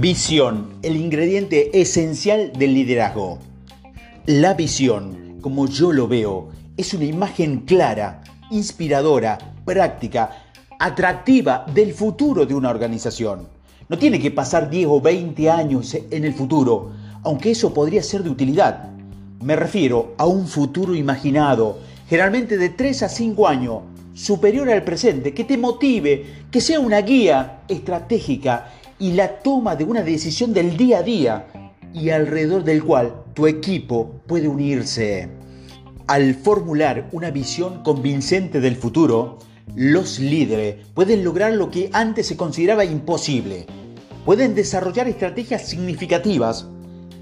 Visión, el ingrediente esencial del liderazgo. La visión, como yo lo veo, es una imagen clara, inspiradora, práctica, atractiva del futuro de una organización. No tiene que pasar 10 o 20 años en el futuro, aunque eso podría ser de utilidad. Me refiero a un futuro imaginado, generalmente de 3 a 5 años, superior al presente, que te motive, que sea una guía estratégica y la toma de una decisión del día a día y alrededor del cual tu equipo puede unirse. Al formular una visión convincente del futuro, los líderes pueden lograr lo que antes se consideraba imposible. Pueden desarrollar estrategias significativas,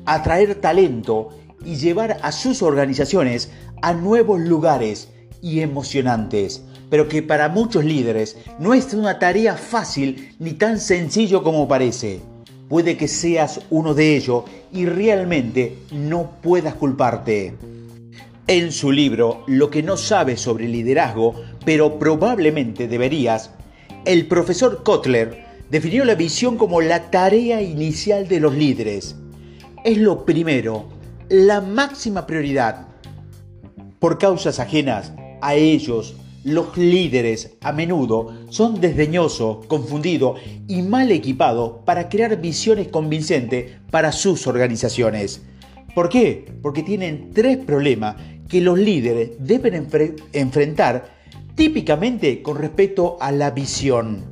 atraer talento y llevar a sus organizaciones a nuevos lugares y emocionantes, pero que para muchos líderes no es una tarea fácil ni tan sencillo como parece. Puede que seas uno de ellos y realmente no puedas culparte. En su libro Lo que no sabes sobre liderazgo, pero probablemente deberías, el profesor Kotler definió la visión como la tarea inicial de los líderes. Es lo primero, la máxima prioridad. Por causas ajenas a ellos, los líderes a menudo son desdeñosos, confundidos y mal equipados para crear visiones convincentes para sus organizaciones. ¿Por qué? Porque tienen tres problemas que los líderes deben enfrentar típicamente con respecto a la visión.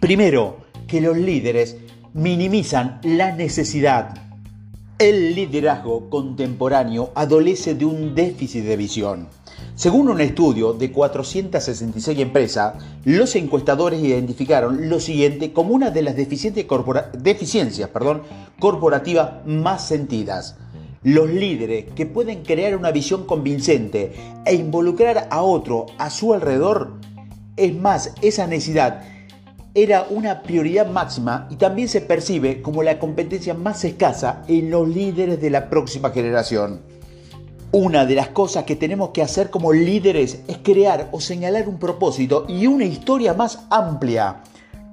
Primero, que los líderes minimizan la necesidad. El liderazgo contemporáneo adolece de un déficit de visión. Según un estudio de 466 empresas, los encuestadores identificaron lo siguiente como una de las deficiencias corporativas más sentidas. Los líderes que pueden crear una visión convincente e involucrar a otro a su alrededor, es más, esa necesidad era una prioridad máxima y también se percibe como la competencia más escasa en los líderes de la próxima generación. Una de las cosas que tenemos que hacer como líderes es crear o señalar un propósito y una historia más amplia.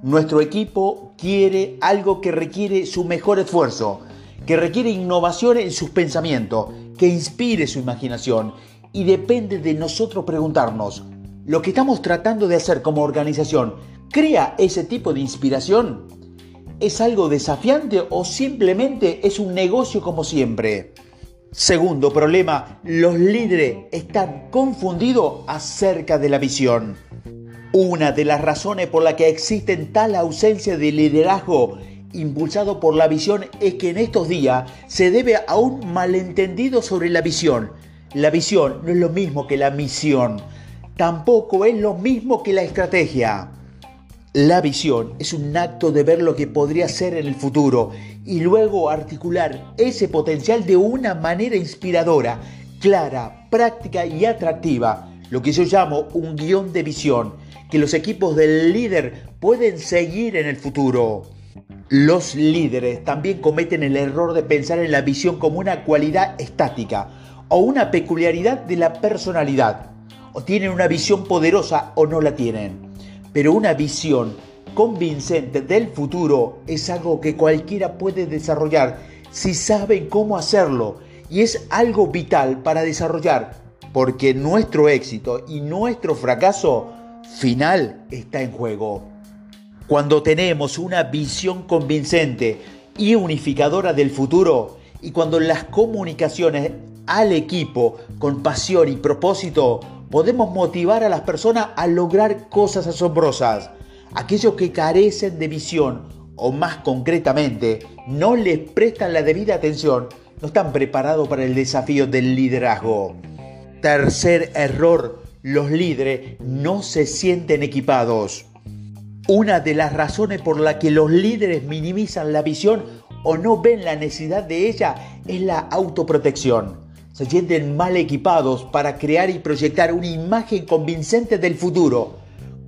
Nuestro equipo quiere algo que requiere su mejor esfuerzo, que requiere innovación en sus pensamientos, que inspire su imaginación y depende de nosotros preguntarnos, ¿lo que estamos tratando de hacer como organización crea ese tipo de inspiración? ¿Es algo desafiante o simplemente es un negocio como siempre? Segundo problema, los líderes están confundidos acerca de la visión. Una de las razones por la que existe tal ausencia de liderazgo impulsado por la visión es que en estos días se debe a un malentendido sobre la visión. La visión no es lo mismo que la misión, tampoco es lo mismo que la estrategia. La visión es un acto de ver lo que podría ser en el futuro y luego articular ese potencial de una manera inspiradora, clara, práctica y atractiva, lo que yo llamo un guion de visión, que los equipos del líder pueden seguir en el futuro. Los líderes también cometen el error de pensar en la visión como una cualidad estática o una peculiaridad de la personalidad. O tienen una visión poderosa o no la tienen. Pero una visión convincente del futuro es algo que cualquiera puede desarrollar si saben cómo hacerlo y es algo vital para desarrollar porque nuestro éxito y nuestro fracaso final está en juego. Cuando tenemos una visión convincente y unificadora del futuro y cuando las comunicaciones al equipo con pasión y propósito podemos motivar a las personas a lograr cosas asombrosas. Aquellos que carecen de visión o más concretamente no les prestan la debida atención no están preparados para el desafío del liderazgo. Tercer error, los líderes no se sienten equipados. Una de las razones por la que los líderes minimizan la visión o no ven la necesidad de ella es la autoprotección se sienten mal equipados para crear y proyectar una imagen convincente del futuro.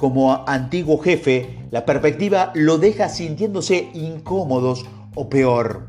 Como antiguo jefe, la perspectiva lo deja sintiéndose incómodos o peor.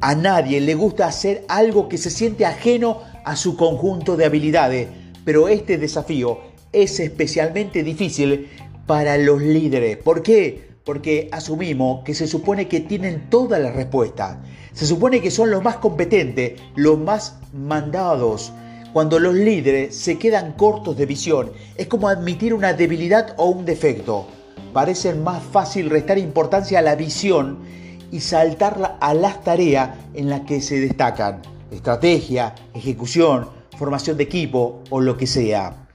A nadie le gusta hacer algo que se siente ajeno a su conjunto de habilidades, pero este desafío es especialmente difícil para los líderes. ¿Por qué? porque asumimos que se supone que tienen todas las respuestas. Se supone que son los más competentes, los más mandados. Cuando los líderes se quedan cortos de visión, es como admitir una debilidad o un defecto. Parece más fácil restar importancia a la visión y saltarla a las tareas en las que se destacan. Estrategia, ejecución, formación de equipo o lo que sea.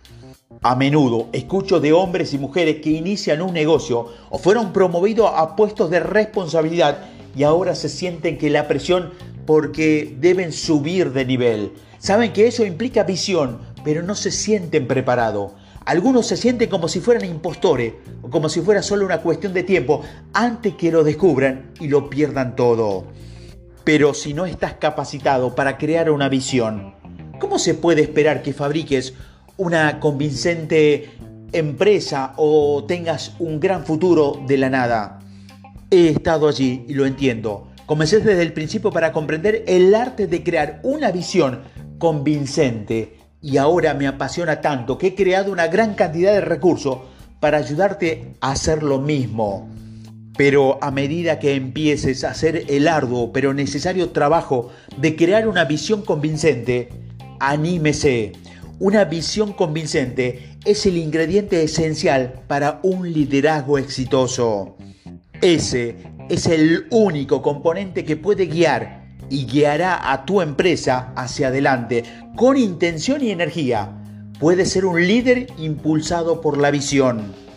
A menudo escucho de hombres y mujeres que inician un negocio o fueron promovidos a puestos de responsabilidad y ahora se sienten que la presión porque deben subir de nivel. Saben que eso implica visión, pero no se sienten preparados. Algunos se sienten como si fueran impostores o como si fuera solo una cuestión de tiempo antes que lo descubran y lo pierdan todo. Pero si no estás capacitado para crear una visión, ¿cómo se puede esperar que fabriques una convincente empresa o tengas un gran futuro de la nada. He estado allí y lo entiendo. Comencé desde el principio para comprender el arte de crear una visión convincente y ahora me apasiona tanto que he creado una gran cantidad de recursos para ayudarte a hacer lo mismo. Pero a medida que empieces a hacer el arduo pero necesario trabajo de crear una visión convincente, anímese una visión convincente es el ingrediente esencial para un liderazgo exitoso. Ese es el único componente que puede guiar y guiará a tu empresa hacia adelante con intención y energía. Puede ser un líder impulsado por la visión.